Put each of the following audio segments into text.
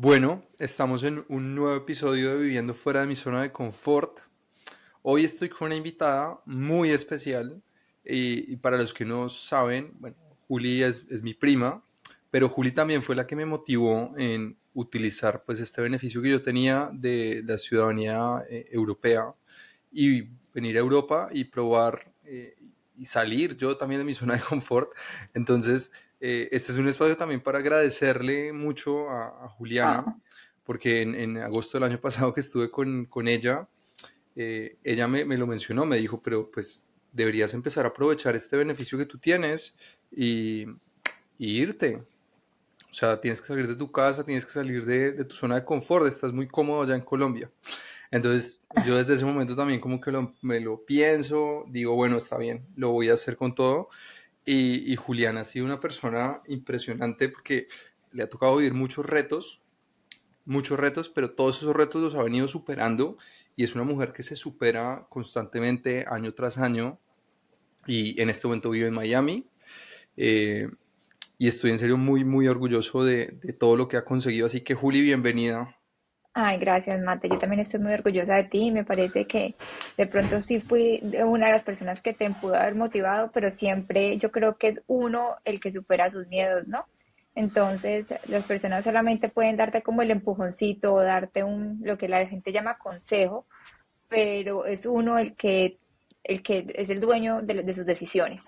Bueno, estamos en un nuevo episodio de Viviendo fuera de mi zona de confort. Hoy estoy con una invitada muy especial y, para los que no saben, bueno, Juli es, mi prima, pero Juli también fue la que me motivó en utilizar pues este beneficio que yo tenía de, la ciudadanía eh, europea y venir a Europa y probar eh, y salir yo también de mi zona de confort. Entonces, eh, este es un espacio también para agradecerle mucho a, Juliana, ah. porque en, agosto del año pasado que estuve con, con ella, eh, ella me, me, lo mencionó, me dijo, pero pues deberías empezar a aprovechar este beneficio que tú tienes y, irte. O sea, tienes que salir de tu casa, tienes que salir de, de tu zona de confort, estás muy cómodo allá en Colombia. Entonces, yo desde ese momento también como que me lo pienso, digo, bueno, está bien, lo voy a hacer con todo. Y, y Juliana ha sido una persona impresionante porque le ha tocado vivir muchos retos, muchos retos, pero todos esos retos los ha venido superando y es una mujer que se supera constantemente año tras año y en este momento vive en Miami. Eh, y estoy en serio muy, muy orgulloso de, de todo lo que ha conseguido. Así que Juli, bienvenida. Ay, gracias, Mate. Yo también estoy muy orgullosa de ti. Me parece que de pronto sí fui una de las personas que te pudo haber motivado, pero siempre yo creo que es uno el que supera sus miedos, ¿no? Entonces, las personas solamente pueden darte como el empujoncito o darte un, lo que la gente llama consejo, pero es uno el que, el que es el dueño de sus decisiones.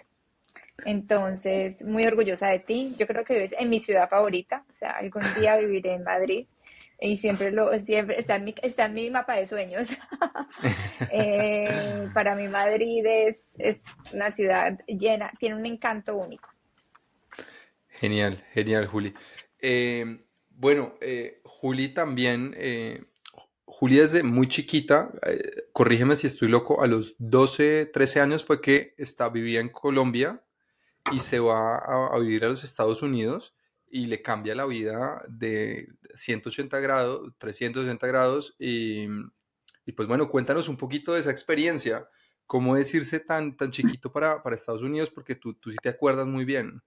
Entonces, muy orgullosa de ti. Yo creo que vives en mi ciudad favorita, o sea, algún día viviré en Madrid y siempre lo siempre está en mi, está en mi mapa de sueños. Eh, para mí Madrid es, es una ciudad llena, tiene un encanto único. Genial, genial, Juli. Eh, bueno, eh, Juli también, Juli desde muy chiquita, corrígeme si estoy loco, a los 12, 13 años fue que está, vivía en Colombia y se va a vivir a los Estados Unidos y le cambia la vida de 180 grados, 360 grados y, y, pues bueno, cuéntanos un poquito de esa experiencia, cómo es irse tan, tan chiquito para, para Estados Unidos, porque tú, tú sí te acuerdas muy bien.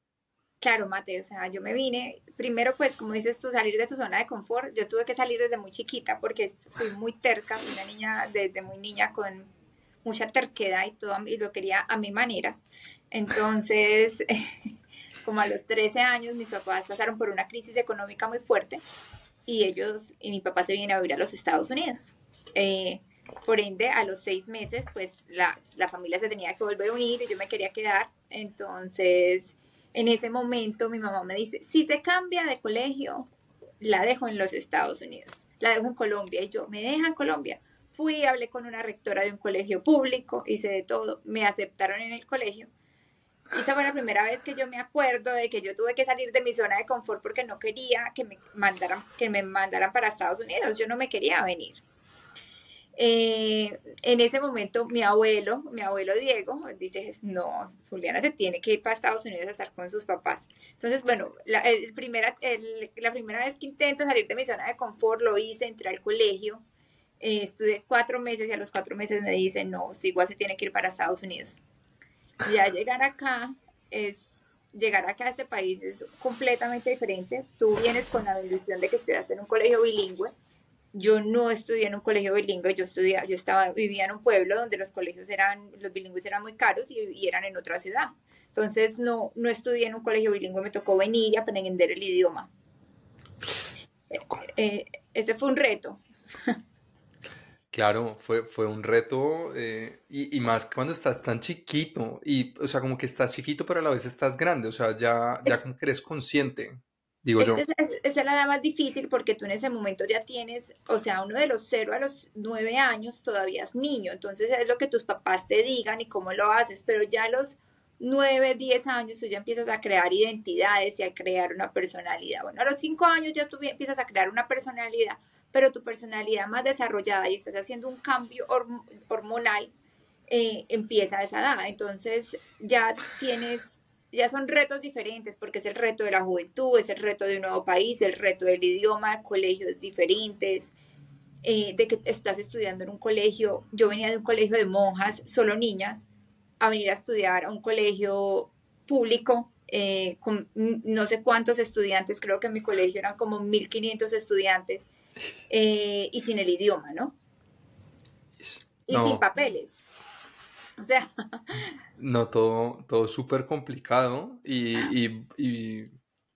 Claro, Mate, o sea, yo me vine, primero pues como dices tú, salir de tu zona de confort, yo tuve que salir desde muy chiquita porque fui muy terca, una niña desde muy niña con mucha terquedad y todo, y lo quería a mi manera. Entonces, como a los 13 años, mis papás pasaron por una crisis económica muy fuerte y ellos y mi papá se vienen a vivir a los Estados Unidos. Eh, por ende, a los seis meses, pues la, la, familia se tenía que volver a unir y yo me quería quedar. Entonces, en ese momento mi mamá me dice, si se cambia de colegio, la dejo en los Estados Unidos, la dejo en Colombia y yo, me deja en Colombia. Fui, hablé con una rectora de un colegio público, hice de todo, me aceptaron en el colegio esa fue la primera vez que yo me acuerdo de que yo tuve que salir de mi zona de confort porque no quería que me mandaran, que me mandaran para Estados Unidos. Yo no me quería venir. Eh, en ese momento mi abuelo, mi abuelo Diego, dice, no, Juliana se tiene que ir para Estados Unidos a estar con sus papás. Entonces, bueno, la, el primera, la primera vez que intento salir de mi zona de confort lo hice, entré al colegio, eh, estuve cuatro meses y a los cuatro meses me dicen, no, si igual se tiene que ir para Estados Unidos. Ya llegar acá es llegar acá a este país es completamente diferente. Tú vienes con la bendición de que estudiaste en un colegio bilingüe. Yo no estudié en un colegio bilingüe, yo estudié, yo estaba, vivía en un pueblo donde los colegios eran, los bilingües eran muy caros y, eran en otra ciudad. Entonces no, no estudié en un colegio bilingüe, me tocó venir y aprender el idioma. Eh, eh, ese fue un reto. Claro, fue, fue un reto eh, y, y, más cuando estás tan chiquito y, o sea, como que estás chiquito pero a la vez estás grande, o sea, ya, ya como que eres consciente, digo yo. Esa es, es, la más difícil porque tú en ese momento ya tienes, o sea, uno de los cero a los nueve años todavía es niño, entonces es lo que tus papás te digan y cómo lo haces, pero ya a los nueve, diez años tú ya empiezas a crear identidades y a crear una personalidad. Bueno, a los cinco años ya tú empiezas a crear una personalidad pero tu personalidad más desarrollada y estás haciendo un cambio hormonal, eh, empieza a esa edad. Entonces ya tienes, ya son retos diferentes porque es el reto de la juventud, es el reto de un nuevo país, el reto del idioma, colegios diferentes, eh, de que estás estudiando en un colegio. Yo venía de un colegio de monjas, solo niñas, a venir a estudiar a un colegio público eh, con no sé cuántos estudiantes, creo que en mi colegio eran como 1.500 estudiantes, eh, y sin el idioma, ¿no? Y sin papeles. O sea. No, todo, todo súper complicado y, y,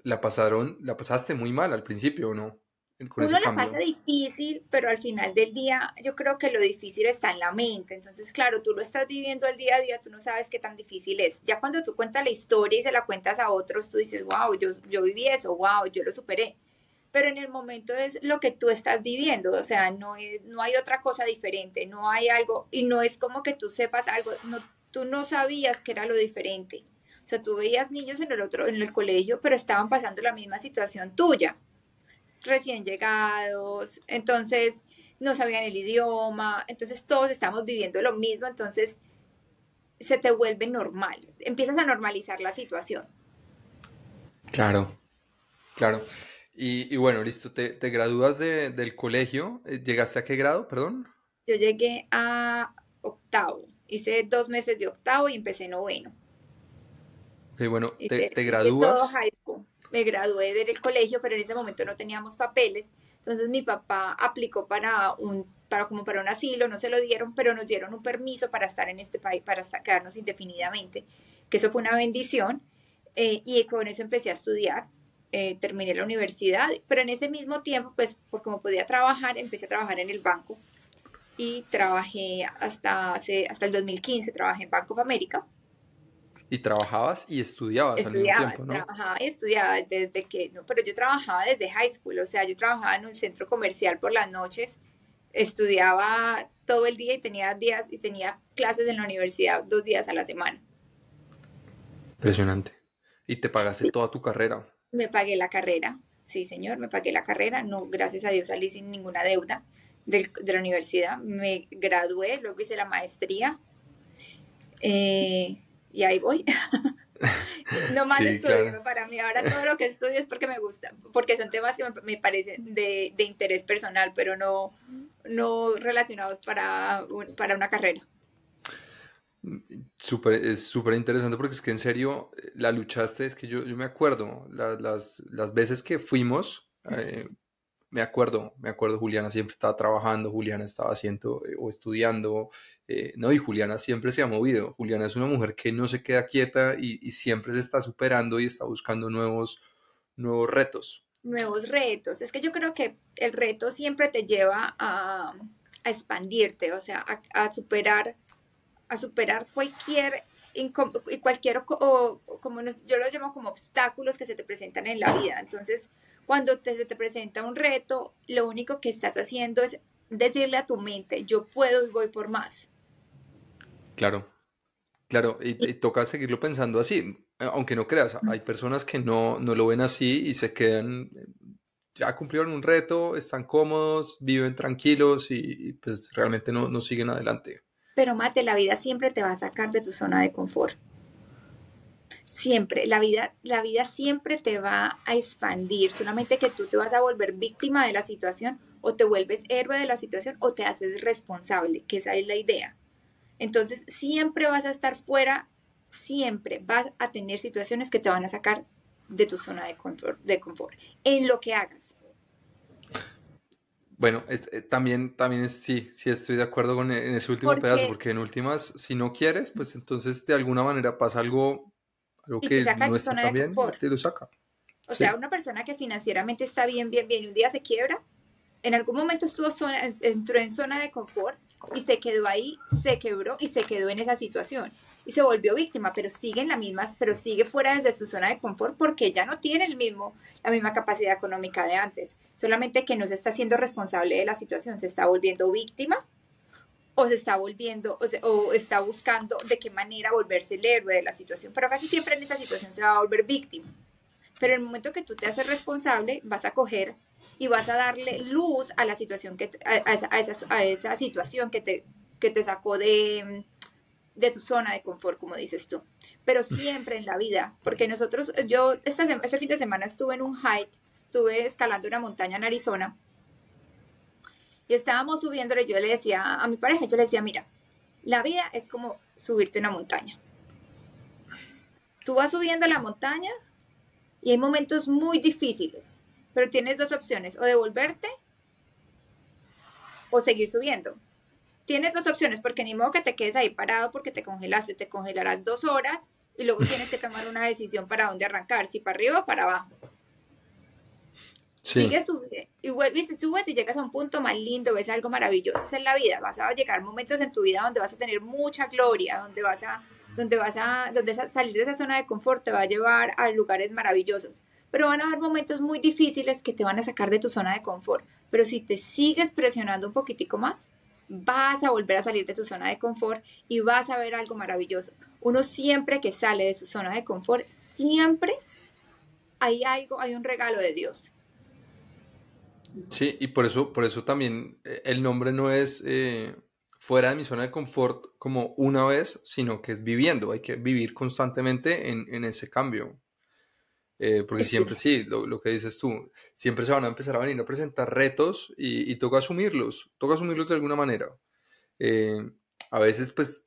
la pasaron, la pasaste muy mal al principio, ¿no? Uno la pasa difícil, pero al final del día yo creo que lo difícil está en la mente. Entonces, claro, tú lo estás viviendo al día a día, tú no sabes qué tan difícil es. Ya cuando tú cuentas la historia y se la cuentas a otros, tú dices, wow, yo, yo viví eso, wow, yo lo superé. Pero en el momento es lo que tú estás viviendo, o sea, no, es, no hay otra cosa diferente, no hay algo, y no es como que tú sepas algo, tú no sabías que era lo diferente. O sea, tú veías niños en el otro, en el colegio, pero estaban pasando la misma situación tuya recién llegados, entonces no sabían el idioma, entonces todos estamos viviendo lo mismo, entonces se te vuelve normal, empiezas a normalizar la situación. Claro, claro. Y, bueno, listo, te, te gradúas del colegio, eh, ¿llegaste a qué grado, perdón? Yo llegué a octavo, hice dos meses de octavo y empecé noveno. Ok, bueno, te, te, gradúas me gradué del colegio, pero en ese momento no teníamos papeles. Entonces mi papá aplicó para un, para como para un asilo, no se lo dieron, pero nos dieron un permiso para estar en este país, para quedarnos indefinidamente, que eso fue una bendición. Eh, y con eso empecé a estudiar. Eh, terminé la universidad, pero en ese mismo tiempo, pues por como podía trabajar, empecé a trabajar en el banco y trabajé hasta, hace, hasta el 2015, trabajé en Banco of America y trabajabas y estudiabas al mismo tiempo, ¿no? Trabajaba y estudiaba desde que, no, pero yo trabajaba desde high school, o sea, yo trabajaba en un centro comercial por las noches, estudiaba todo el día y tenía días y tenía clases en la universidad dos días a la semana. Impresionante. ¿Y te pagaste toda tu carrera? Me pagué la carrera, sí, señor, me pagué la carrera, no, gracias a Dios salí sin ninguna deuda de, de la universidad, me gradué, luego hice la maestría. Eh, y ahí voy. no más estudio para mí. Ahora todo lo que estudio es porque me gusta, porque son temas que me, parecen de, interés personal, pero no, no relacionados para, para una carrera. Super, es súper interesante porque es que en serio la luchaste, es que yo, yo me acuerdo las, las, veces que fuimos, eh, me acuerdo, me acuerdo, Juliana siempre estaba trabajando, Juliana estaba haciendo eh, o estudiando, eh, no, y Juliana siempre se ha movido. Juliana es una mujer que no se queda quieta y, siempre se está superando y está buscando nuevos, nuevos retos. Nuevos retos. Es que yo creo que el reto siempre te lleva a, a expandirte, o sea, a, superar, a superar cualquier y cualquier, o, como yo lo llamo como obstáculos que se te presentan en la vida. Entonces, cuando te, se te presenta un reto, lo único que estás haciendo es decirle a tu mente, yo puedo y voy por más. Claro, claro, y, toca seguirlo pensando así, aunque no creas, hay personas que no, no lo ven así y se quedan, ya cumplieron un reto, están cómodos, viven tranquilos y, pues realmente no, no siguen adelante. Pero mate, la vida siempre te va a sacar de tu zona de confort siempre, la vida, la vida siempre te va a expandir, solamente que tú te vas a volver víctima de la situación o te vuelves héroe de la situación o te haces responsable, que esa es la idea. Entonces, siempre vas a estar fuera, siempre vas a tener situaciones que te van a sacar de tu zona de confort, de confort en lo que hagas. Bueno, eh, también, también sí, sí estoy de acuerdo con en ese último pedazo, porque en últimas, si no quieres, pues entonces de alguna manera pasa algo algo que no está tan bien, te lo saca. O sea, una persona que financieramente está bien, bien, bien, y un día se quiebra, en algún momento estuvo zona, entró en zona de confort y se quedó ahí, se quebró y se quedó en esa situación y se volvió víctima, pero sigue en la misma, pero sigue fuera de su zona de confort porque ya no tiene el mismo, la misma capacidad económica de antes. Solamente que no se está siendo responsable de la situación, se está volviendo víctima o se está volviendo o, está buscando de qué manera volverse el héroe de la situación, pero casi siempre en esa situación se va a volver víctima. Pero en el momento que tú te haces responsable, vas a coger y vas a darle luz a la situación que a, esa, a, esa, situación que te, que te sacó de, de tu zona de confort, como dices tú. Pero siempre en la vida, porque nosotros, yo este, este fin de semana estuve en un hike, estuve escalando una montaña en Arizona y estábamos subiéndole, yo le decía a mi pareja, yo le decía, mira, la vida es como subirte una montaña. Tú vas subiendo la montaña y hay momentos muy difíciles, pero tienes dos opciones, o devolverte o seguir subiendo. Tienes dos opciones, porque ni modo que te quedes ahí parado porque te congelaste, te congelarás dos horas y luego tienes que tomar una decisión para dónde arrancar, si para arriba o para abajo. Sí. Sigues y vuelves y subes y llegas a un punto más lindo, ves algo maravilloso. Esa es la vida. Vas a llegar momentos en tu vida donde vas a tener mucha gloria, donde vas a, donde vas a, donde salir de esa zona de confort te va a llevar a lugares maravillosos. Pero van a haber momentos muy difíciles que te van a sacar de tu zona de confort. Pero si te sigues presionando un poquitico más, vas a volver a salir de tu zona de confort y vas a ver algo maravilloso. Uno siempre que sale de su zona de confort, siempre hay algo, hay un regalo de Dios. Sí, y por eso, por eso también eh, el nombre no es eh, fuera de mi zona de confort como una vez, sino que es viviendo. Hay que vivir constantemente en, ese cambio. Eh, porque siempre, sí, lo, que dices tú, siempre se van a empezar a venir a presentar retos y, toca asumirlos, toca asumirlos de alguna manera. a veces, pues,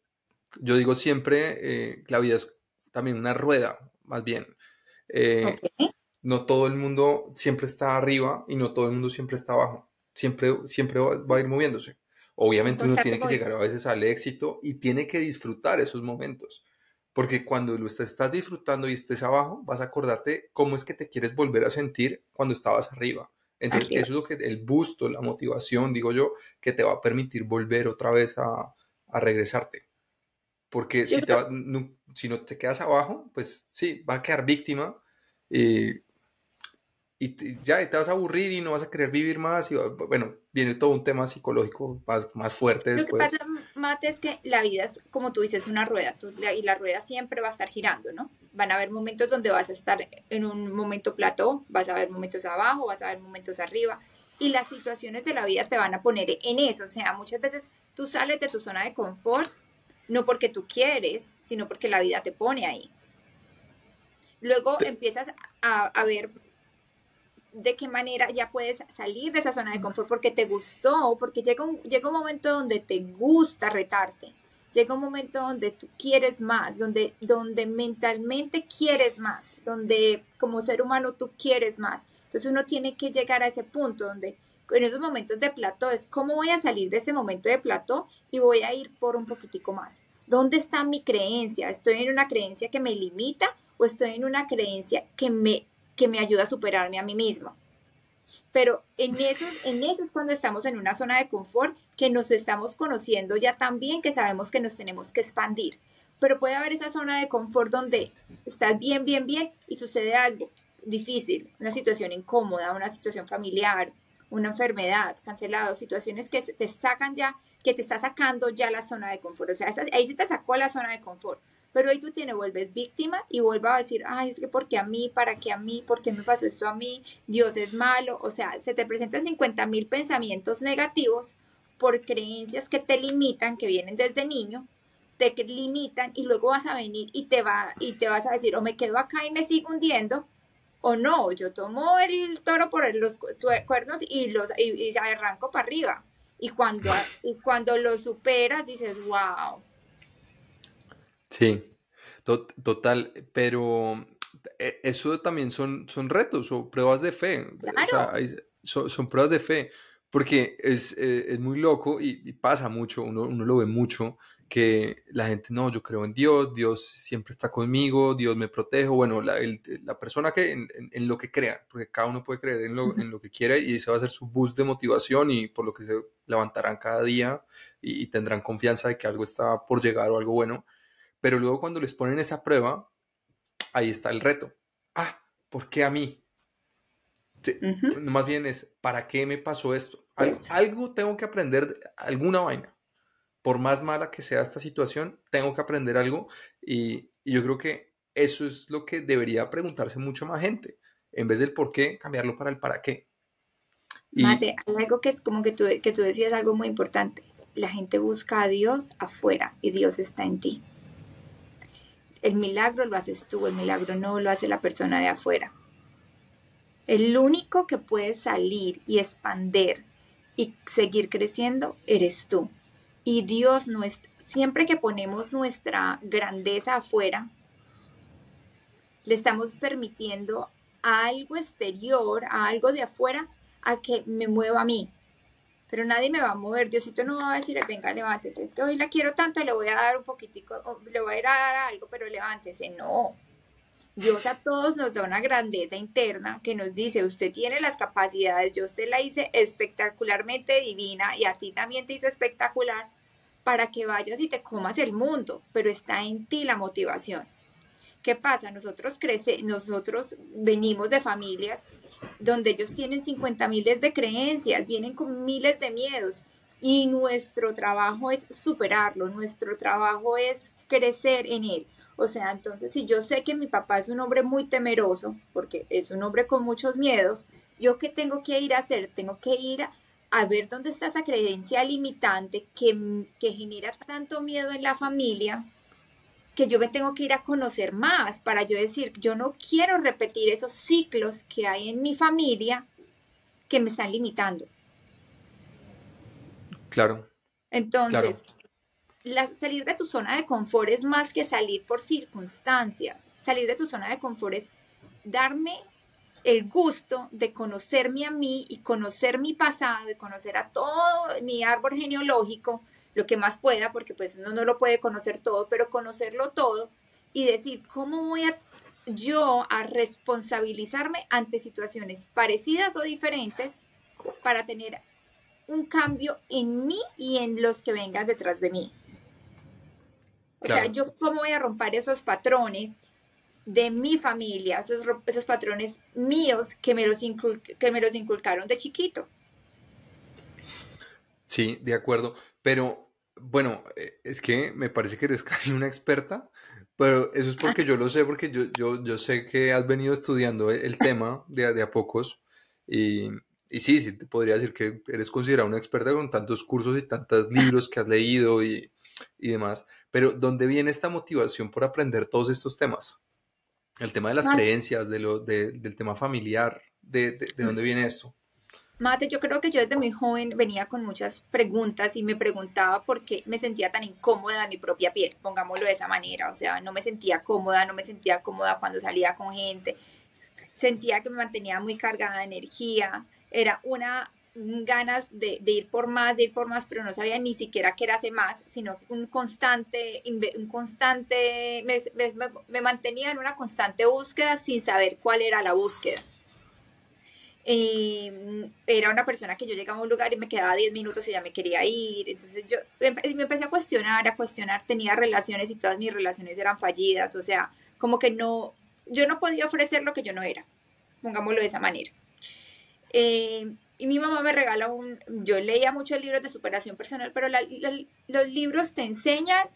yo digo siempre, la vida es también una rueda, más bien no todo el mundo siempre está arriba y no todo el mundo siempre está abajo. Siempre, siempre va, a ir moviéndose. Obviamente uno tiene que llegar a veces al éxito y tiene que disfrutar esos momentos. Porque cuando lo estás disfrutando y estés abajo, vas a acordarte cómo es que te quieres volver a sentir cuando estabas arriba. Entonces, eso es lo que el busto, la motivación, digo yo, que te va a permitir volver otra vez a, regresarte. Porque si, te no, si no te quedas abajo, pues sí, va a quedar víctima. y y ya te vas a aburrir y no vas a querer vivir más y bueno, viene todo un tema psicológico más, más fuerte después. Lo que pasa, Mate, es que la vida es, como tú dices, una rueda y la rueda siempre va a estar girando, ¿no? Van a haber momentos donde vas a estar en un momento plató, vas a ver momentos abajo, vas a ver momentos arriba y las situaciones de la vida te van a poner en eso, o sea, muchas veces tú sales de tu zona de confort no porque tú quieres, sino porque la vida te pone ahí. Luego empiezas a, a ver de qué manera ya puedes salir de esa zona de confort porque te gustó, porque llega un, llega un momento donde te gusta retarte, llega un momento donde tú quieres más, donde, donde mentalmente quieres más, donde como ser humano tú quieres más. Entonces uno tiene que llegar a ese punto donde en esos momentos de plató es cómo voy a salir de ese momento de plató y voy a ir por un poquitico más. ¿Dónde está mi creencia? ¿Estoy en una creencia que me limita o estoy en una creencia que me que me ayuda a superarme a mí mismo. Pero en eso, en eso es cuando estamos en una zona de confort, que nos estamos conociendo ya tan bien que sabemos que nos tenemos que expandir. Pero puede haber esa zona de confort donde estás bien, bien, bien y sucede algo difícil, una situación incómoda, una situación familiar, una enfermedad, cancelado, situaciones que te sacan ya, que te está sacando ya la zona de confort. O sea, ahí se te sacó la zona de confort. Pero ahí tú te vuelves víctima y vuelvas a decir, ay, es que porque a mí, para qué a mí, por qué me pasó esto a mí, Dios es malo. O sea, se te presentan 50 mil pensamientos negativos por creencias que te limitan, que vienen desde niño, te limitan y luego vas a venir y te, va, y te vas a decir, o me quedo acá y me sigo hundiendo, o no, yo tomo el toro por los cuernos y los y, arranco para arriba. Y cuando, y cuando lo superas, dices, wow, Sí, total, pero eh, eso también son, son retos o pruebas de fe. son, pruebas de fe, porque es, eh, muy loco y, pasa mucho, uno, lo ve mucho, que la gente, no, yo creo en Dios, Dios siempre está conmigo, Dios me protege, bueno, la, persona que en, lo que crea, porque cada uno puede creer en lo, en lo que quiera y ese va a ser su boost de motivación y por lo que se levantarán cada día y tendrán confianza de que algo está por llegar o algo bueno pero luego cuando les ponen esa prueba, ahí está el reto. Ah, ¿por qué a mí? Más bien es, ¿para qué me pasó esto? algo tengo que aprender, alguna vaina. Por más mala que sea esta situación, tengo que aprender algo y, yo creo que eso es lo que debería preguntarse mucho más gente. En vez del por qué, cambiarlo para el para qué. Mate, algo que es como que tú, que tú decías algo muy importante. La gente busca a Dios afuera y Dios está en ti. El milagro lo haces tú, el milagro no lo hace la persona de afuera. El único que puede salir y expander y seguir creciendo eres tú. Y Dios es, siempre que ponemos nuestra grandeza afuera, le estamos permitiendo a algo exterior, a algo de afuera, a que me mueva a mí. Pero nadie me va a mover. Diosito no va a decir, venga, levántese. Es que hoy la quiero tanto, le voy a dar un poquitico, le voy a dar algo, pero levántese. No. Dios a todos nos da una grandeza interna que nos dice, usted tiene las capacidades, yo se la hice espectacularmente divina y a ti también te hizo espectacular para que vayas y te comas el mundo, pero está en ti la motivación. ¿Qué pasa? Nosotros crece, nosotros venimos de familias donde ellos tienen 50 miles de creencias, vienen con miles de miedos y nuestro trabajo es superarlo, nuestro trabajo es crecer en él. O sea, entonces si yo sé que mi papá es un hombre muy temeroso, porque es un hombre con muchos miedos, ¿yo qué tengo que ir a hacer? Tengo que ir a, ver dónde está esa creencia limitante que, que genera tanto miedo en la familia que yo me tengo que ir a conocer más para yo decir, yo no quiero repetir esos ciclos que hay en mi familia que me están limitando. Claro. Entonces, salir de tu zona de confort es más que salir por circunstancias. Salir de tu zona de confort es darme el gusto de conocerme a mí y conocer mi pasado y conocer a todo mi árbol genealógico lo que más pueda, porque pues uno no lo puede conocer todo, pero conocerlo todo y decir, ¿cómo voy a yo a responsabilizarme ante situaciones parecidas o diferentes para tener un cambio en mí y en los que vengan detrás de mí? O sea, yo cómo voy a romper esos patrones de mi familia, esos, esos patrones míos que me, los que me los inculcaron de chiquito. Sí, de acuerdo. Pero bueno, eh, es que me parece que eres casi una experta, pero eso es porque yo lo sé, porque yo, yo, yo sé que has venido estudiando el tema de, de a pocos y, y, sí, sí, te podría decir que eres considerada una experta con tantos cursos y tantos libros que has leído y, y demás, pero ¿dónde viene esta motivación por aprender todos estos temas? El tema de las creencias, de lo, de, del tema familiar, de, de, de dónde viene esto? Mate, yo creo que yo desde muy joven venía con muchas preguntas y me preguntaba por qué me sentía tan incómoda en mi propia piel, pongámoslo de esa manera, o sea, no me sentía cómoda, no me sentía cómoda cuando salía con gente, sentía que me mantenía muy cargada de energía, era una ganas de, ir por más, de ir por más, pero no sabía ni siquiera qué era hacer más, sino un constante, un constante, me mantenía en una constante búsqueda sin saber cuál era la búsqueda. Mm, era una persona que yo llegaba a un lugar y me quedaba 10 minutos y ya me quería ir. Entonces yo me empecé a cuestionar, a cuestionar. Tenía relaciones y todas mis relaciones eran fallidas. O sea, como que no, yo no podía ofrecer lo que yo no era. Pongámoslo de esa manera. Eh, y mi mamá me regala un, yo leía muchos libros de superación personal, pero los libros te enseñan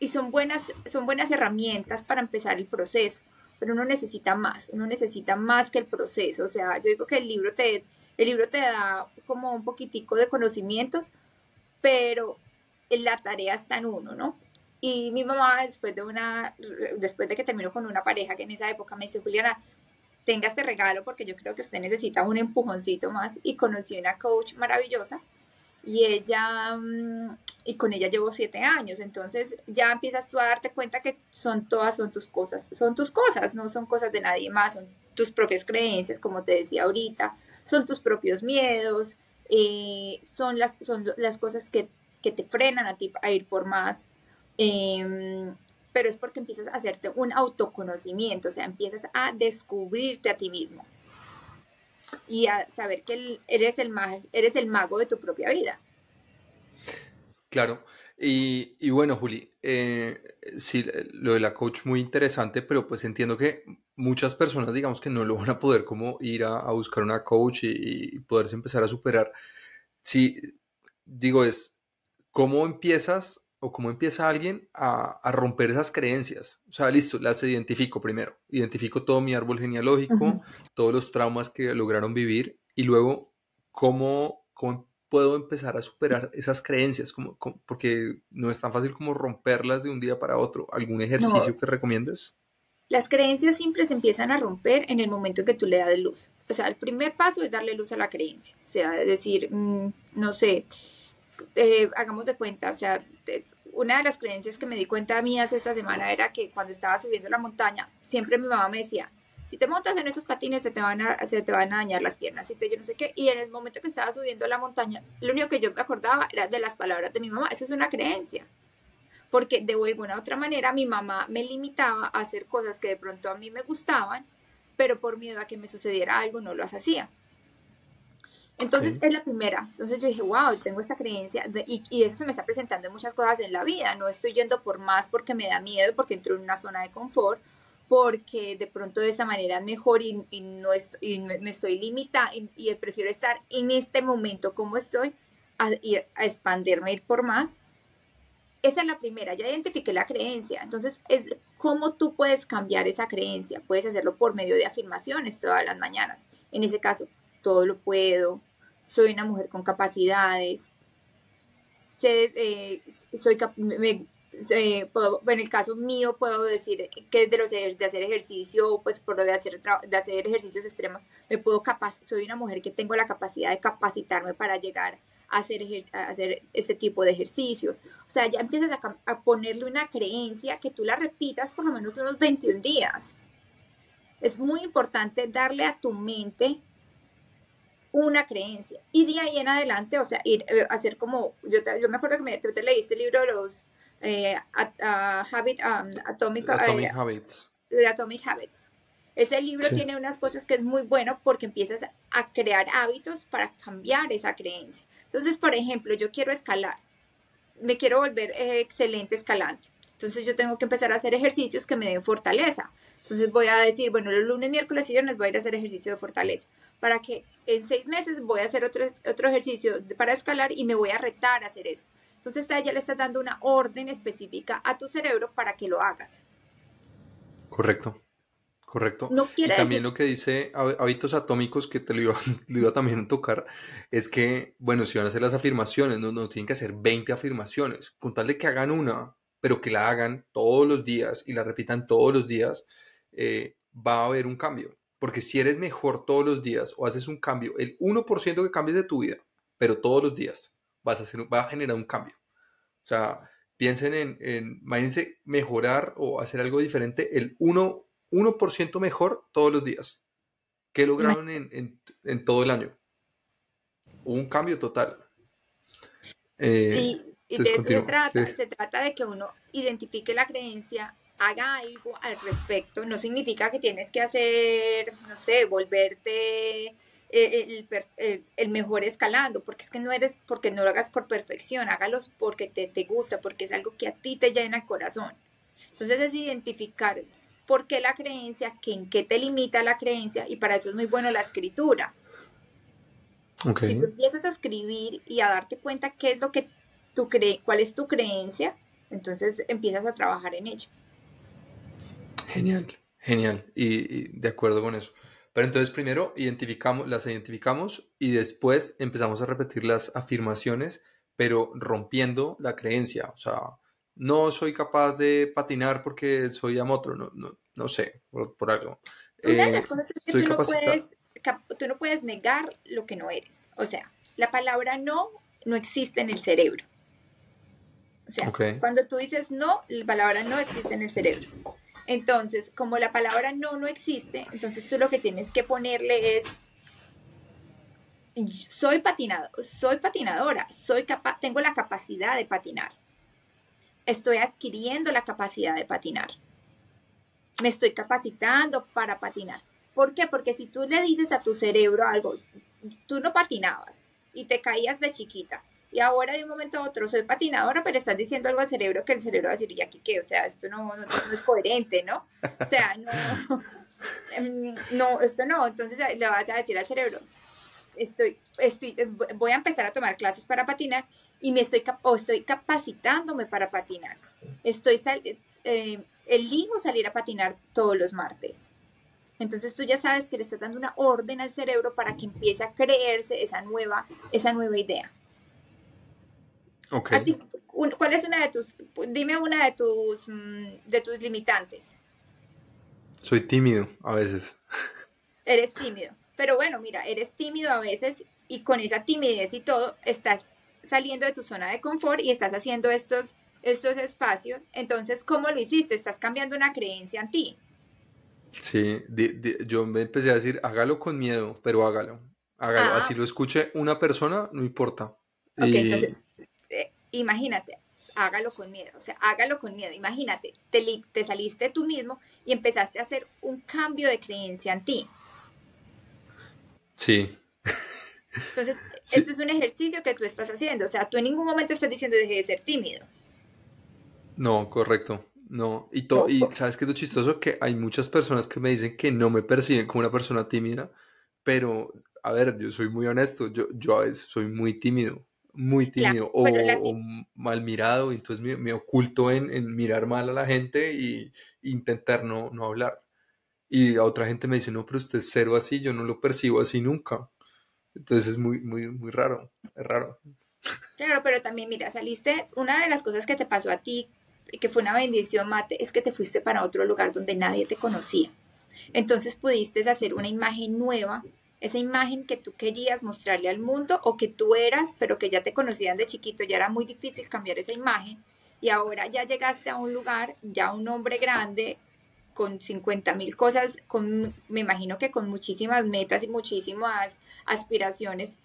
y son buenas, son buenas herramientas para empezar el proceso pero uno necesita más, uno necesita más que el proceso. O sea, yo digo que el libro te, el libro te da como un poquitico de conocimientos, pero la tarea está en uno, ¿no? Y mi mamá, después de una, después de que terminó con una pareja que en esa época me dice, Juliana, tenga este regalo porque yo creo que usted necesita un empujoncito más. Y conocí una coach maravillosa y ella, mm, y con ella llevo siete años, entonces ya empiezas tú a darte cuenta que son todas, son tus cosas, son tus cosas, no son cosas de nadie más, son tus propias creencias, como te decía ahorita, son tus propios miedos, eh, son, las, son las cosas que, te frenan a ti a ir por más, em, pero es porque empiezas a hacerte un autoconocimiento, o sea, empiezas a descubrirte a ti mismo y a saber que eres el, eres el mago de tu propia vida. Claro. Y, bueno, Juli, eh, sí, lo de la coach muy interesante, pero pues entiendo que muchas personas, digamos que no lo van a poder como ir a, buscar una coach y, y, poderse empezar a superar. Sí, digo, es cómo empiezas o cómo empieza alguien a, romper esas creencias. O sea, listo, las identifico primero. Identifico todo mi árbol genealógico, todos los traumas que lograron vivir y luego cómo, puedo empezar a superar esas creencias, porque no es tan fácil como romperlas de un día para otro. ¿Algún ejercicio que recomiendes? Las creencias siempre se empiezan a romper en el momento en que tú le das luz. O sea, el primer paso es darle luz a la creencia. O sea, decir, mm, no sé, eh, hagamos de cuenta, o sea, una de las creencias que me di cuenta mías esta semana era que cuando estaba subiendo la montaña, siempre mi mamá me decía, si te montas en esos patines se te van a, se te van a dañar las piernas, y te, yo no sé qué. Y en el momento que estaba subiendo la montaña, lo único que yo me acordaba era de las palabras de mi mamá. Eso es una creencia. Porque de alguna otra manera mi mamá me limitaba a hacer cosas que de pronto a mí me gustaban, pero por miedo a que me sucediera algo no lo hacía. Entonces es la primera. Entonces yo dije, wow, tengo esta creencia y, y, eso se me está presentando en muchas cosas en la vida. No estoy yendo por más porque me da miedo, porque entro en una zona de confort, porque de pronto de esa manera es mejor y, no y me estoy limitando y, prefiero estar en este momento como estoy a ir a expandirme, ir por más. Esa es la primera, ya identifiqué la creencia. Entonces, es cómo tú puedes cambiar esa creencia. Puedes hacerlo por medio de afirmaciones todas las mañanas. En ese caso, todo lo puedo, soy una mujer con capacidades, eh, soy, me, en el caso mío puedo decir que de los de hacer ejercicio, pues por lo de hacer, de hacer ejercicios extremos, me puedo soy una mujer que tengo la capacidad de capacitarme para llegar a hacer, a hacer este tipo de ejercicios. O sea, ya empiezas a, a, ponerle una creencia que tú la repitas por lo menos unos 21 días. Es muy importante darle a tu mente una creencia. Y de ahí en adelante, o sea, ir a eh, hacer como, yo, yo me acuerdo que me, te leíste el libro de los eh, habit, um, Atomic, Atomic eh, Habits. Atomic Habits. Ese libro tiene unas cosas que es muy bueno porque empiezas a crear hábitos para cambiar esa creencia. Entonces, por ejemplo, yo quiero escalar, me quiero volver eh, excelente escalante. Entonces yo tengo que empezar a hacer ejercicios que me den fortaleza. Entonces voy a decir, bueno, los lunes, miércoles y viernes voy a ir a hacer ejercicio de fortaleza. Para que en seis meses voy a hacer otro, otro ejercicio para escalar y me voy a retar a hacer esto. Entonces ya le estás dando una orden específica a tu cerebro para que lo hagas. Correcto. Correcto. y también lo que dice hábitos atómicos, que te lo iba, también a tocar, es que, bueno, si van a hacer las afirmaciones, no, no tienen que hacer 20 afirmaciones, con tal de que hagan una, pero que la hagan todos los días y la repitan todos los días, eh, va a haber un cambio. Porque si eres mejor todos los días o haces un cambio, el 1% que cambies de tu vida, pero todos los días, vas a hacer, va a generar un cambio. O sea, piensen en, en imagínense mejorar o hacer algo diferente el 1%, 1 mejor todos los días. ¿Qué lograron en, en, todo el año? un cambio total. Eh, y, de eso se trata, se trata de que uno identifique la creencia, haga algo al respecto. No significa que tienes que hacer, no sé, volverte el, el, mejor escalando, porque es que no eres, porque no lo hagas por perfección, hágalos porque te, te gusta, porque es algo que a ti te llena el corazón. Entonces es identificar por qué la creencia, que en qué te limita la creencia, y para eso es muy bueno la escritura. Si tú empiezas a escribir y a darte cuenta qué es lo que tú crees, cuál es tu creencia, entonces empiezas a trabajar en ello. Genial, genial, y de acuerdo con eso. Pero entonces primero identificamos, las identificamos y después empezamos a repetir las afirmaciones, pero rompiendo la creencia. O sea, no soy capaz de patinar porque soy amotro, no, no, no sé, por, algo. Una de las eh, cosas es que tú no, puedes, tú no puedes negar lo que no eres. O sea, la palabra no no existe en el cerebro. O sea, cuando tú dices no, la palabra no existe en el cerebro. Entonces, como la palabra no no existe, entonces tú lo que tienes que ponerle es soy patinado, soy patinadora, soy capaz, tengo la capacidad de patinar. Estoy adquiriendo la capacidad de patinar. Me estoy capacitando para patinar. ¿Por qué? Porque si tú le dices a tu cerebro algo, tú no patinabas y te caías de chiquita, y ahora de un momento a otro soy patinadora, pero estás diciendo algo al cerebro que el cerebro va a decir, ¿y aquí qué? O sea, esto no, es coherente, ¿no? O sea, no, em, no, esto no. Entonces le vas a decir al cerebro, estoy, estoy, voy a empezar a tomar clases para patinar y me estoy, o estoy capacitándome para patinar. Estoy, eh, elijo salir a patinar todos los martes. Entonces tú ya sabes que le estás dando una orden al cerebro para que empiece a creerse esa nueva, esa nueva idea. ¿Cuál es una de tus, dime una de tus, mm, de tus limitantes? Soy tímido a veces. Eres tímido. Pero bueno, mira, eres tímido a veces y con esa timidez y todo estás saliendo de tu zona de confort y estás haciendo estos estos espacios. Entonces, ¿cómo lo hiciste? Estás cambiando una creencia en ti. Sí, yo me empecé a decir, hágalo con miedo, pero hágalo. Hágalo. Así ah. lo escuche una persona, no importa. Ok, entonces, eh, imagínate, hágalo con miedo, o sea, hágalo con miedo. Imagínate, te, te saliste tú mismo y empezaste a hacer un cambio de creencia en ti. Sí. Entonces, este es un ejercicio que tú estás haciendo. O sea, tú en ningún momento estás diciendo deje de ser tímido. No, correcto. No. Y, y sabes que es lo chistoso que hay muchas personas que me dicen que no me perciben como una persona tímida, pero a ver, yo soy muy honesto, yo, yo a veces soy muy tímido, muy tímido o, mal mirado, entonces me, oculto en, mirar mal a la gente e intentar no, no hablar. Y a otra gente me dice, no, pero usted es cero así, yo no lo percibo así nunca. Entonces es muy, muy, muy raro, es raro. Claro, pero también, mira, saliste, una de las cosas que te pasó a ti, que fue una bendición, Mate, es que te fuiste para otro lugar donde nadie te conocía. Entonces pudiste hacer una imagen nueva, esa imagen que tú querías mostrarle al mundo o que tú eras, pero que ya te conocían de chiquito, ya era muy difícil cambiar esa imagen. Y ahora ya llegaste a un lugar, ya un hombre grande, con 50 mil cosas, con, me imagino que con muchísimas metas y muchísimas aspiraciones.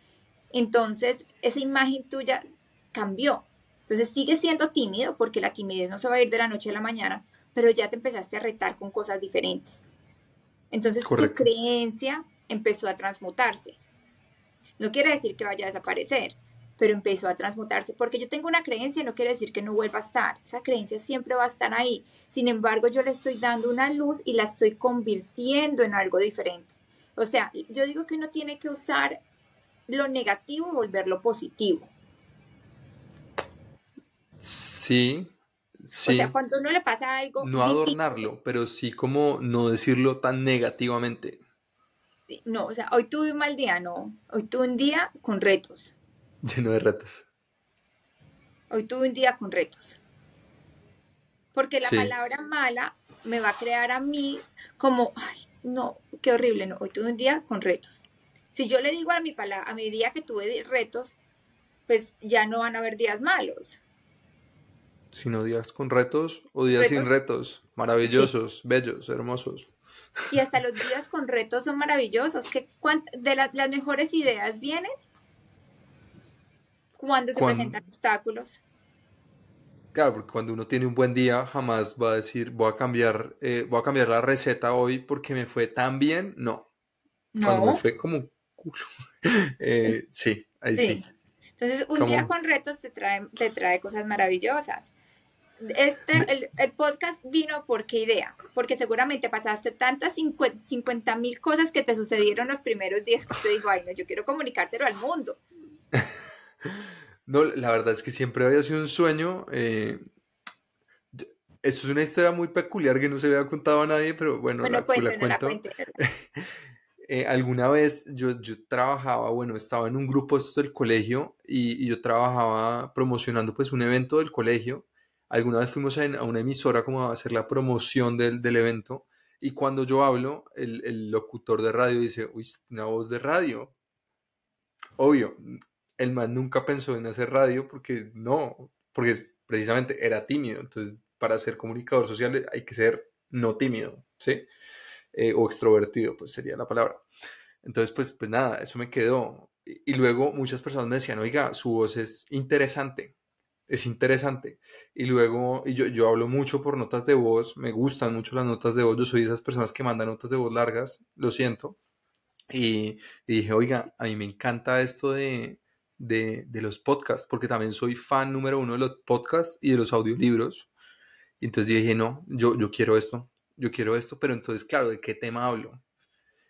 Entonces, esa imagen tuya cambió. Entonces, sigues siendo tímido porque la timidez no se va a ir de la noche a la mañana, pero ya te empezaste a retar con cosas diferentes. Entonces, tu creencia empezó a transmutarse. No quiere decir que vaya a desaparecer, pero empezó a transmutarse. Porque yo tengo una creencia, no quiere decir que no vuelva a estar. Esa creencia siempre va a estar ahí. Sin embargo, yo le estoy dando una luz y la estoy convirtiendo en algo diferente. O sea, yo digo que uno tiene que usar lo negativo y volverlo positivo. Sí, sí. O sea, cuando uno le pasa algo. No adornarlo, pero sí como no decirlo tan negativamente. No, o sea, hoy tuve un mal día, no. Hoy tuve un día con retos. Lleno de retos. Hoy tuve un día con retos. Porque la palabra mala me va a crear a mí como, ay, no, qué horrible, no, hoy tuve un día con retos. Si yo le digo a mi, palabra, a mi día que tuve retos, pues ya no van a haber días malos. Sino días con retos o días sin retos, maravillosos, bellos, hermosos. Y hasta los días con retos son maravillosos. que de las mejores ideas vienen cuando se presentan obstáculos. Claro, porque cuando uno tiene un buen día, jamás va a decir, voy a cambiar, eh, voy a cambiar la receta hoy porque me fue tan bien. No. Cuando me fue como culo. Eh, sí, ahí sí. Entonces, un día con retos te trae, te trae cosas maravillosas. Este, el, podcast vino por qué idea, porque seguramente pasaste tantas 50 mil cosas que te sucedieron los primeros días que usted dijo, ay, no, yo quiero comunicárselo al mundo. No, la verdad es que siempre había sido un sueño. Eh, esto es una historia muy peculiar que no se le había contado a nadie, pero bueno, la, cuento. Eh, alguna vez yo, trabajaba, bueno, estaba en un grupo del colegio y, yo trabajaba promocionando pues un evento del colegio. Alguna vez fuimos a, una emisora como a hacer la promoción del, evento y cuando yo hablo, el, locutor de radio dice, uy, una voz de radio. Obvio, el man nunca pensó en hacer radio porque no, porque precisamente era tímido. Entonces, para ser comunicador social hay que ser no tímido, ¿sí? Eh, o extrovertido, pues sería la palabra. Entonces, pues, pues nada, eso me quedó. Y, luego muchas personas me decían, oiga, su voz es interesante, es interesante. Y luego, y yo, yo hablo mucho por notas de voz, me gustan mucho las notas de voz, yo soy de esas personas que mandan notas de voz largas, lo siento. Y, dije, oiga, a mí me encanta esto de, de, los podcasts, porque también soy fan número uno de los podcasts y de los audiolibros. Y entonces dije, no, yo, yo quiero esto, yo quiero esto, pero entonces, claro, ¿de qué tema hablo?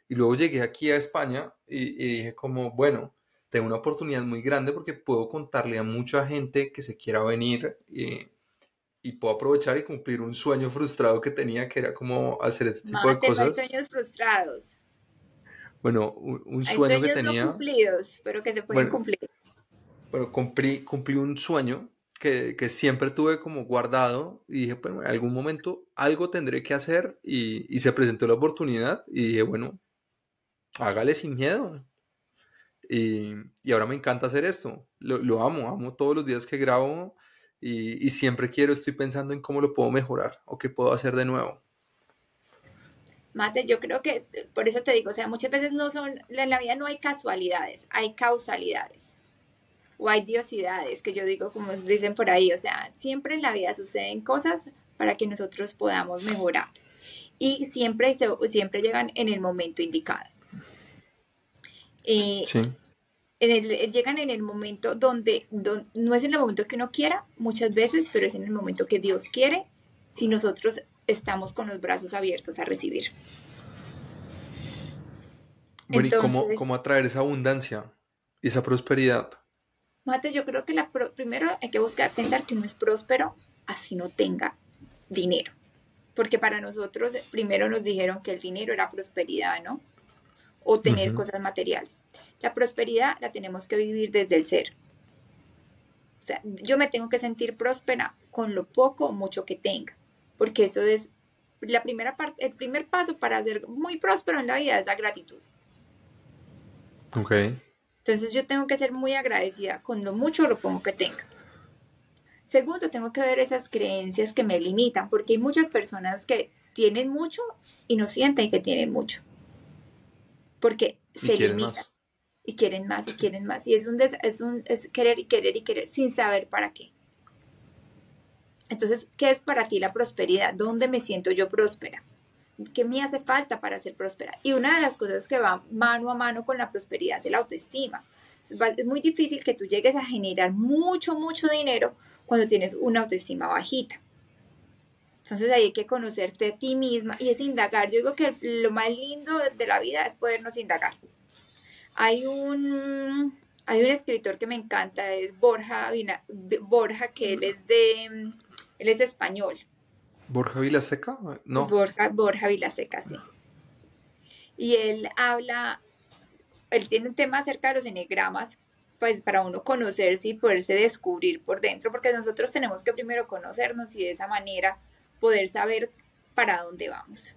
Y luego llegué aquí a España y, dije como, bueno, tengo una oportunidad muy grande porque puedo contarle a mucha gente que se quiera venir y, y puedo aprovechar y cumplir un sueño frustrado que tenía, que era como hacer este tipo de cosas. sueños frustrados. Bueno, un, sueño que tenía. No cumplidos, pero que se pueden cumplir bueno, cumplí, cumplí un sueño que, que, siempre tuve como guardado y dije, bueno, en algún momento algo tendré que hacer y, y se presentó la oportunidad y dije, bueno, hágale sin miedo. Y, ahora me encanta hacer esto, lo, amo, amo todos los días que grabo y, siempre quiero, estoy pensando en cómo lo puedo mejorar o qué puedo hacer de nuevo. Mate, yo creo que por eso te digo, o sea, muchas veces no son, en la vida no hay casualidades, hay causalidades o hay diosidades, que yo digo como dicen por ahí, o sea, siempre en la vida suceden cosas para que nosotros podamos mejorar y siempre, siempre llegan en el momento indicado. Eh, sí. llegan en el momento donde, no es en el momento que uno quiera, muchas veces, pero es en el momento que Dios quiere, si nosotros estamos con los brazos abiertos a recibir. Bueno, ¿y cómo, cómo, atraer esa abundancia, esa prosperidad? Mate, yo creo que la primero hay que buscar pensar que no es próspero así no tenga dinero. Porque para nosotros primero nos dijeron que el dinero era prosperidad, ¿no? O tener cosas materiales. La prosperidad la tenemos que vivir desde el ser. O sea, yo me tengo que sentir próspera con lo poco o mucho que tenga porque eso es la primera parte, el primer paso para ser muy próspero en la vida es la gratitud. Ok. Entonces yo tengo que ser muy agradecida con lo mucho o lo poco que tenga. Segundo, tengo que ver esas creencias que me limitan, porque hay muchas personas que tienen mucho y no sienten que tienen mucho. Porque se limitan. Y quieren más y quieren más. Y es un, es un es querer y querer y querer sin saber para qué. Entonces, ¿qué es para ti la prosperidad? ¿Dónde me siento yo próspera? ¿Qué me hace falta para ser próspera? Y una de las cosas que va mano a mano con la prosperidad es la autoestima. Es muy difícil que tú llegues a generar mucho, mucho dinero cuando tienes una autoestima bajita. Entonces ahí hay que conocerte a ti misma y es indagar. Yo digo que lo más lindo de la vida es podernos indagar. Hay un, hay un escritor que me encanta, es Borja, Borja que él es de él es español. ¿Borja Vilaseca? No. Borja, Borja Vilaseca, sí. Y él habla, él tiene un tema acerca de los enegramas, pues para uno conocerse y poderse descubrir por dentro, porque nosotros tenemos que primero conocernos y de esa manera poder saber para dónde vamos.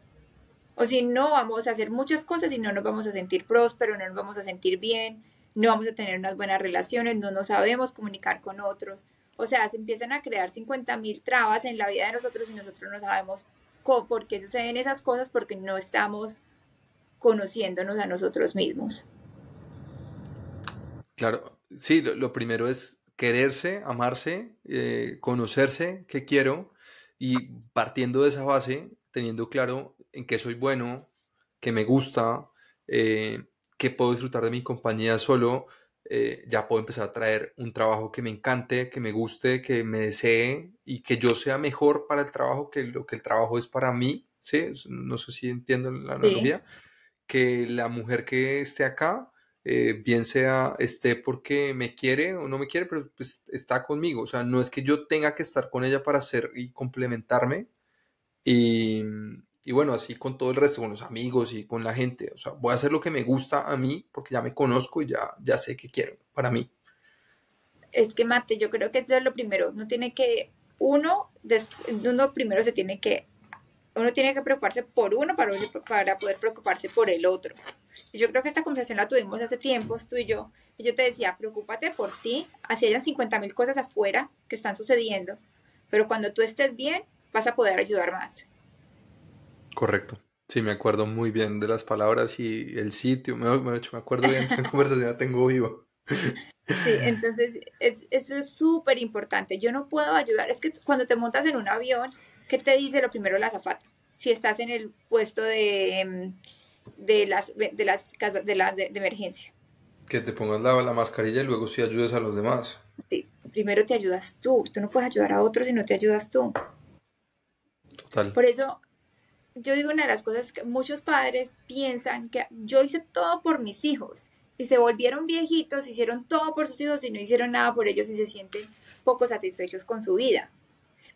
O si no, vamos a hacer muchas cosas y no nos vamos a sentir prósperos, no nos vamos a sentir bien, no vamos a tener unas buenas relaciones, no nos sabemos comunicar con otros. O sea, se empiezan a crear 50 mil trabas en la vida de nosotros y nosotros no sabemos por qué suceden esas cosas porque no estamos conociéndonos a nosotros mismos. Claro, sí, lo, primero es quererse, amarse, eh, conocerse, qué quiero y partiendo de esa base, teniendo claro en qué soy bueno, qué me gusta, eh, qué puedo disfrutar de mi compañía solo, eh, ya puedo empezar a traer un trabajo que me encante, que me guste, que me desee y que yo sea mejor para el trabajo que lo que el trabajo es para mí, ¿sí? No sé si entiendo la analogía. Que la mujer que esté acá, eh, bien sea esté porque me quiere o no me quiere, pero pues está conmigo. O sea, no es que yo tenga que estar con ella para ser y complementarme. Y, y bueno, así con todo el resto, con los amigos y con la gente. O sea, voy a hacer lo que me gusta a mí porque ya me conozco y ya, ya sé qué quiero para mí. Es que, Mate, yo creo que eso es lo primero. Uno tiene que, uno, uno primero se tiene que, uno tiene que preocuparse por uno para, para poder preocuparse por el otro. Yo creo que esta conversación la tuvimos hace tiempos, tú y yo. Y yo te decía, preocúpate por ti, así hayan 50 mil cosas afuera que están sucediendo. Pero cuando tú estés bien, vas a poder ayudar más. Correcto. Sí, me acuerdo muy bien de las palabras y el sitio. Me, me, me acuerdo bien qué conversación ya tengo vivo. Sí, entonces eso es súper importante. Yo no puedo ayudar. Es que cuando te montas en un avión, ¿qué te dice lo primero la azafata? Si estás en el puesto de, de las de las casas de las de, emergencia. Que te pongas la, la mascarilla y luego si ayudes a los demás. Sí, primero te ayudas tú. Tú no puedes ayudar a otros si no te ayudas tú. Total. Por eso yo digo una de las cosas que muchos padres piensan que yo hice todo por mis hijos y se volvieron viejitos, hicieron todo por sus hijos y no hicieron nada por ellos y se sienten poco satisfechos con su vida.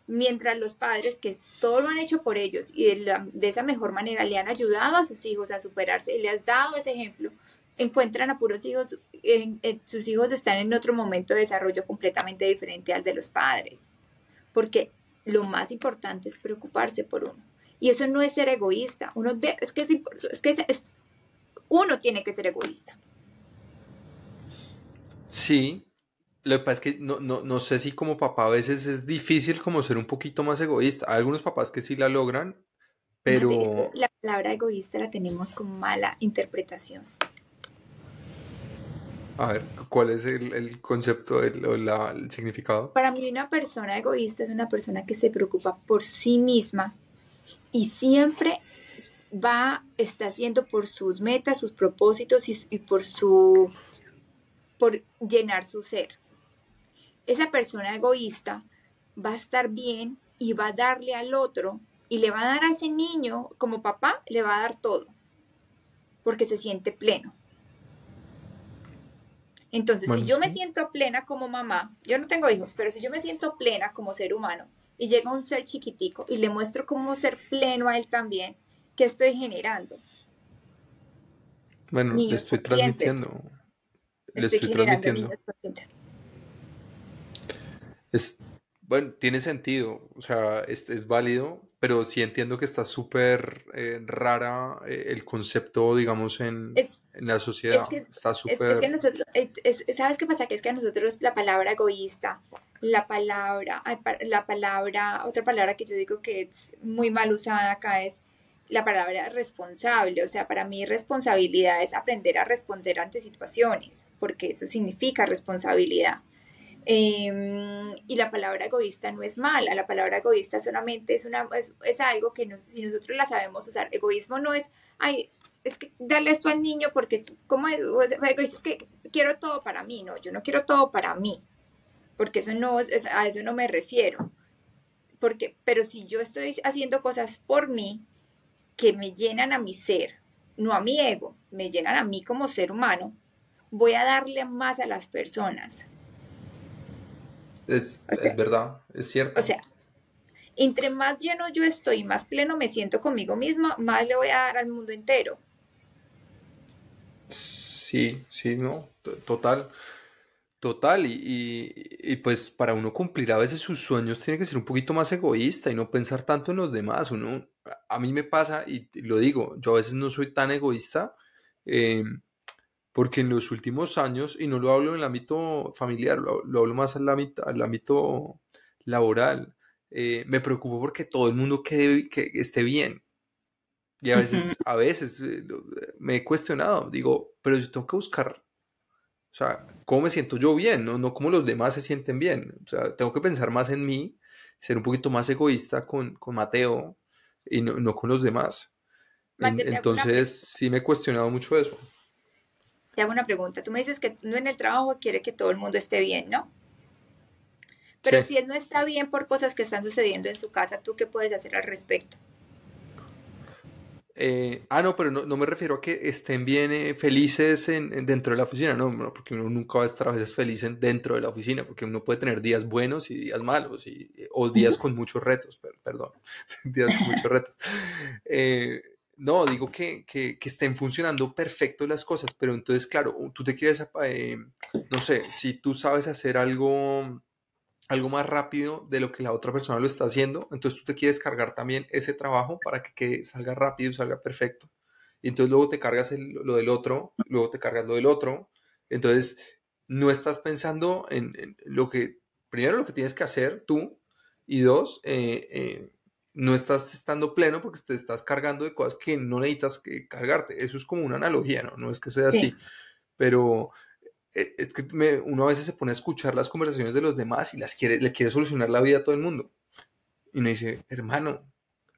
Mientras los padres que todo lo han hecho por ellos y de, esa mejor manera le han ayudado a sus hijos a superarse y le has dado ese ejemplo, encuentran a puros hijos, sus hijos están en otro momento de desarrollo completamente diferente al de los padres. Porque lo más importante es preocuparse por uno y eso no es ser egoísta. Uno es que, es, que uno tiene que ser egoísta. Sí, Lo que pasa es que no, no, no sé si como papá a veces es difícil como ser un poquito más egoísta. Hay algunos papás que sí la logran, pero... La palabra egoísta la tenemos con mala interpretación. A ver, ¿cuál es el, concepto, el, o el significado? Para mí una persona egoísta es una persona que se preocupa por sí misma y siempre va, está haciendo por sus metas, sus propósitos y, por su, por llenar su ser. Esa persona egoísta va a estar bien y va a darle al otro y le va a dar a ese niño como papá, le va a dar todo, porque se siente pleno. Entonces, si yo me siento plena como mamá, yo no tengo hijos, pero si yo me siento plena como ser humano y llega un ser chiquitico y le muestro cómo ser pleno a él también, ¿qué estoy generando? Bueno, le estoy transmitiendo. Le estoy, transmitiendo. Es, bueno, tiene sentido, o sea, es, es válido, pero sí entiendo que está súper eh, rara eh, el concepto, digamos, en en la sociedad. Está súper... Es, que nosotros, ¿sabes qué pasa? Que es que a nosotros la palabra egoísta, la palabra, la palabra, otra palabra que yo digo que es muy mal usada acá es la palabra responsable. O sea, para mí responsabilidad es aprender a responder ante situaciones, porque eso significa responsabilidad. Em, y la palabra egoísta no es mala, la palabra egoísta solamente es, una, es, algo que si nosotros la sabemos usar, egoísmo no es, ay, es que darle esto al niño porque, ¿cómo es? Es que quiero todo para mí, no, yo no quiero todo para mí, porque eso no, es, a eso no me refiero. Porque, pero si yo estoy haciendo cosas por mí que me llenan a mi ser, no a mi ego, me llenan a mí como ser humano, voy a darle más a las personas. Es, es verdad, es cierto. O sea, entre más lleno yo estoy, más pleno me siento conmigo misma, más le voy a dar al mundo entero. Sí, sí, no, total, total. Y, pues para uno cumplir a veces sus sueños tiene que ser un poquito más egoísta y no pensar tanto en los demás. Uno, a mí me pasa, y lo digo, yo a veces no soy tan egoísta eh, porque en los últimos años, y no lo hablo en el ámbito familiar, lo, hablo más al ámbito, al ámbito laboral, eh, me preocupo porque todo el mundo quede, que esté bien. Y a veces, a veces eh, me he cuestionado, digo, pero yo tengo que buscar, o sea, cómo me siento yo bien, no, no cómo los demás se sienten bien. O sea, tengo que pensar más en mí, ser un poquito más egoísta con, con Mateo y no, no, con los demás. entonces, sí me he cuestionado mucho eso. Te hago una pregunta. Tú me dices que no en el trabajo quiere que todo el mundo esté bien, ¿no? Pero si él no está bien por cosas que están sucediendo en su casa, ¿tú qué puedes hacer al respecto? Eh, ah, no, pero no, me refiero a que estén bien eh, felices en, dentro de la oficina, no, porque uno nunca va a estar a veces feliz dentro de la oficina, porque uno puede tener días buenos y días malos, y, o días con muchos retos, perdón, días con muchos retos. Eh, no, digo que, que, estén funcionando perfecto las cosas, pero entonces, claro, tú te quieres, no sé, si tú sabes hacer algo algo más rápido de lo que la otra persona lo está haciendo, entonces tú te quieres cargar también ese trabajo para que, salga rápido y salga perfecto. Y entonces luego te cargas lo del otro, luego te cargas lo del otro. Entonces no estás pensando en, lo que, primero lo que tienes que hacer tú y dos, eh, eh, no estás estando pleno porque te estás cargando de cosas que no necesitas que cargarte. Eso es como una analogía, ¿no? No es que sea así, pero eh, es que uno a veces se pone a escuchar las conversaciones de los demás y las quiere, le quiere solucionar la vida a todo el mundo. Y uno dice, hermano,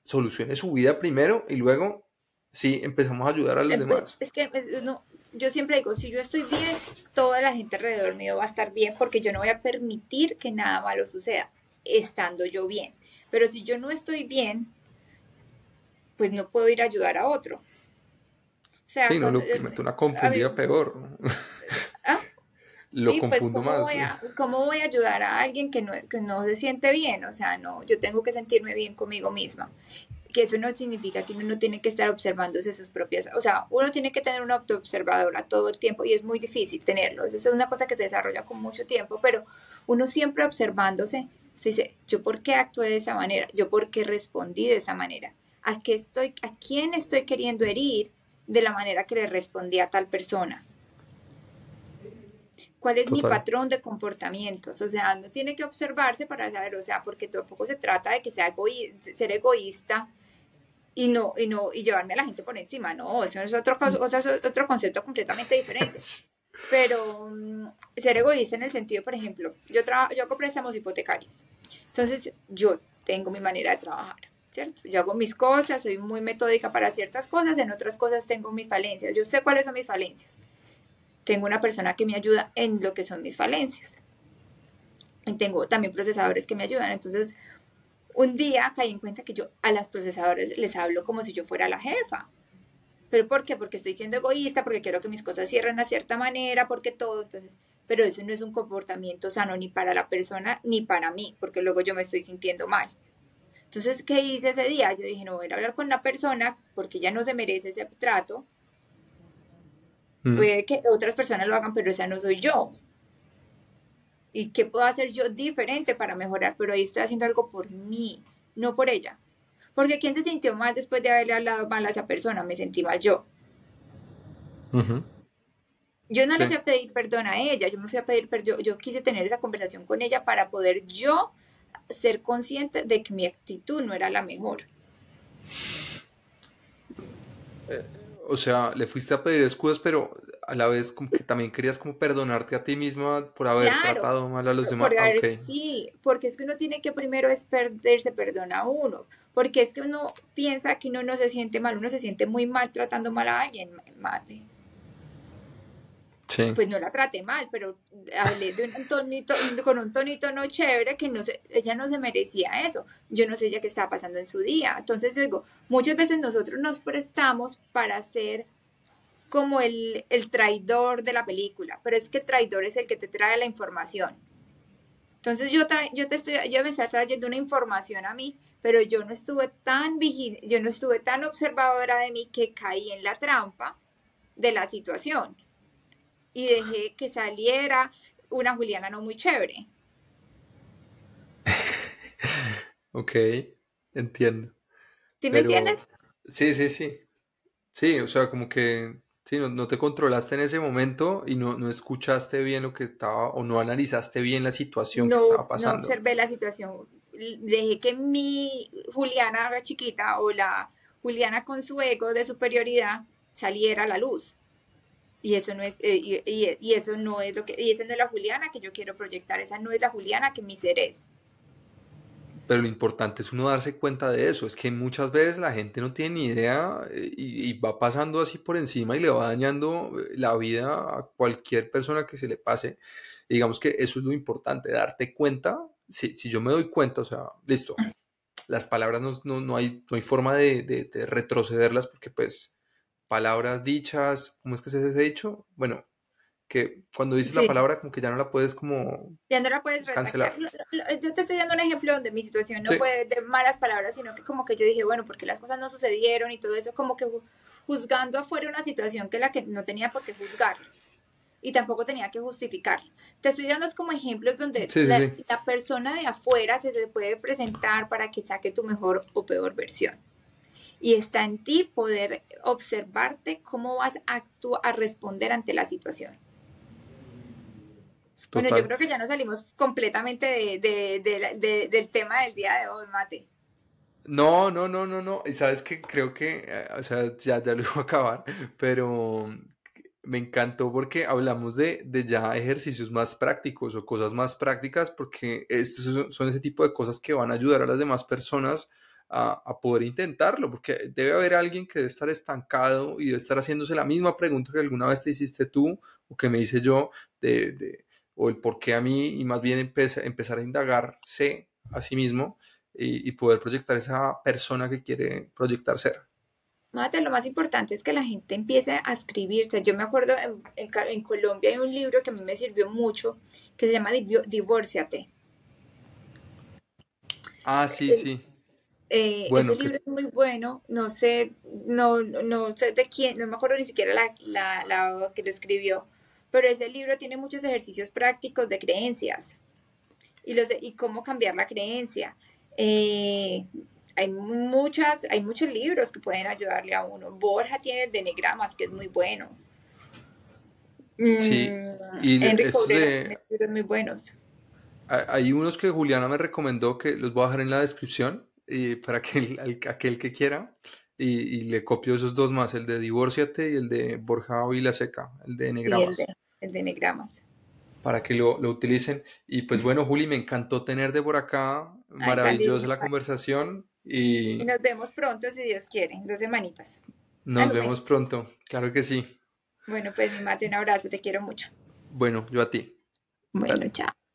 solucione su vida primero y luego sí empezamos a ayudar a los eh, pues, demás. Es que no, yo siempre digo, si yo estoy bien, toda la gente alrededor mío va a estar bien porque yo no voy a permitir que nada malo suceda estando yo bien. Pero si yo no estoy bien, pues no puedo ir a ayudar a otro. O sea, sí, no, lo, meto una confundida peor. ¿Ah? Lo pues, confundo ¿cómo más. Voy a, ¿Cómo voy a ayudar a alguien que no, que no se siente bien? O sea, no, yo tengo que sentirme bien conmigo misma. Que eso no significa que uno no tiene que estar observándose sus propias, o sea, uno tiene que tener una autoobservadora todo el tiempo y es muy difícil tenerlo. Eso es una cosa que se desarrolla con mucho tiempo, pero uno siempre observándose, se dice, yo por qué actué de esa manera, yo por qué respondí de esa manera, a qué estoy, a quién estoy queriendo herir de la manera que le respondí a tal persona cuál es mi patrón de comportamientos. O sea, no tiene que observarse para saber, o sea, porque tampoco se trata de que sea ser egoísta y no, y no, y llevarme a la gente por encima. No, eso es otro, otro, otro concepto completamente diferente. Pero mm, ser egoísta en el sentido, por ejemplo, yo, yo hago préstamos hipotecarios. Entonces, yo tengo mi manera de trabajar. ¿cierto? Yo hago mis cosas, soy muy metódica para ciertas cosas, en otras cosas tengo mis falencias. Yo sé cuáles son mis falencias. Tengo una persona que me ayuda en lo que son mis falencias. Y tengo también procesadores que me ayudan. Entonces, un día caí en cuenta que yo a las procesadores les hablo como si yo fuera la jefa. ¿Pero por qué? Porque estoy siendo egoísta, porque quiero que mis cosas cierren a cierta manera, porque todo. Entonces, pero eso no es un comportamiento sano ni para la persona ni para mí, porque luego yo me estoy sintiendo mal. Entonces, ¿qué hice ese día? Yo dije, no voy a hablar con la persona porque ella no se merece ese trato. Mm. Puede que otras personas lo hagan, pero esa no soy yo. ¿Y qué puedo hacer yo diferente para mejorar? Pero ahí estoy haciendo algo por mí, no por ella. Porque ¿quién se sintió mal después de haberle hablado mal a esa persona? Me sentí mal yo. Yo no le fui a pedir perdón a ella, yo me fui a pedir perdón, yo quise tener esa conversación con ella para poder yo ser consciente de que mi actitud no era la mejor. Eh, o sea, le fuiste a pedir excusas, pero a la vez como que también querías como perdonarte a ti misma por haber tratado mal a los demás. Sí, porque es que uno tiene que primero es perderse perdón a uno, porque es que uno piensa que uno no se siente mal, uno se siente muy mal tratando mal a alguien, madre pues no la traté mal, pero hablé de un tonito, con un tonito no chévere que no se, ella no se merecía eso. Yo no sé ya qué estaba pasando en su día. Entonces yo digo, muchas veces nosotros nos prestamos para ser como el, el traidor de la película, pero es que el traidor es el que te trae la información. Entonces yo, yo te estoy, yo me está trayendo una información a mí, pero yo no estuve tan vigil yo no estuve tan observadora de mí que caí en la trampa de la situación y dejé que saliera una Juliana no muy chévere. ok, entiendo. ¿Sí me entiendes? Sí, sí, sí. Sí, o sea, como que sí, no, te controlaste en ese momento y no, no, escuchaste bien lo que estaba o no analizaste bien la situación que estaba pasando. No observé la situación. Dejé que mi Juliana chiquita o la Juliana con su ego de superioridad saliera a la luz. Y eso no es, eh, y, eso no es lo que, y esa no es la Juliana que yo quiero proyectar, esa no es la Juliana que mi ser es. Pero lo importante es uno darse cuenta de eso, es que muchas veces la gente no tiene ni idea eh, y, va pasando así por encima y le va dañando eh, la vida a cualquier persona que se le pase. digamos que eso es lo importante, darte cuenta, si, si yo me doy cuenta, o sea, listo, las palabras no, no, hay, no hay forma de, de retrocederlas porque pues palabras dichas, ¿cómo es que se ha dicho? Bueno, que cuando dices la palabra como que ya no la puedes como ya no la puedes cancelar. Yo te estoy dando un ejemplo donde mi situación no fue de malas palabras, sino que como que yo dije, bueno, porque las cosas no sucedieron y todo eso, como que juzgando afuera una situación que la que no tenía por qué juzgar y tampoco tenía que justificar. Te estoy dando como ejemplos donde la, la persona de afuera se le puede presentar para que saque tu mejor o peor versión y está en ti poder observarte cómo vas a actuar, a responder ante la situación. Bueno, yo creo que ya nos salimos completamente de, del tema del día de hoy, Mate. No, no, no, no, no. Y sabes que creo que, eh, o sea, ya, ya lo iba a acabar, pero me encantó porque hablamos de, de, ya ejercicios más prácticos o cosas más prácticas, porque estos son ese tipo de cosas que van a ayudar a las demás personas a, poder intentarlo, porque debe haber alguien que debe estar estancado y debe estar haciéndose la misma pregunta que alguna vez te hiciste tú o que me hice yo, de, o el por qué a mí, y más bien empezar a indagarse a sí mismo y, poder proyectar esa persona que quiere proyectar ser. Mate, lo más importante es que la gente empiece a escribirse. Yo me acuerdo en, en, Colombia hay un libro que a mí me sirvió mucho que se llama Divórciate. Ah, sí, sí. Eh, ese libro es muy bueno, no sé, no, no sé de quién, no me acuerdo ni siquiera la, la, la, que lo escribió, pero ese libro tiene muchos ejercicios prácticos de creencias y, los y cómo cambiar la creencia. Eh, hay muchas, hay muchos libros que pueden ayudarle a uno. Borja tiene el de Negramas, que es muy bueno. Sí, Mm, y Enrico de, libros muy buenos. ha- hay unos que Juliana me recomendó que los voy a dejar en la descripción y para que aquel que quiera y, y le copio esos dos más, el de Divórciate y el de Borja Vilaseca, el de Sí, el de, el de Negramas. para que lo, lo utilicen. Y pues bueno, Juli, me encantó tenerte por acá. Maravillosa la conversación Y y nos vemos pronto, si Dios quiere, en dos semanitas. nos Al mes. vemos pronto. Claro que sí. Bueno, pues mi mate, un abrazo, te quiero mucho. Bueno, yo a ti. Bueno, Dale. chao.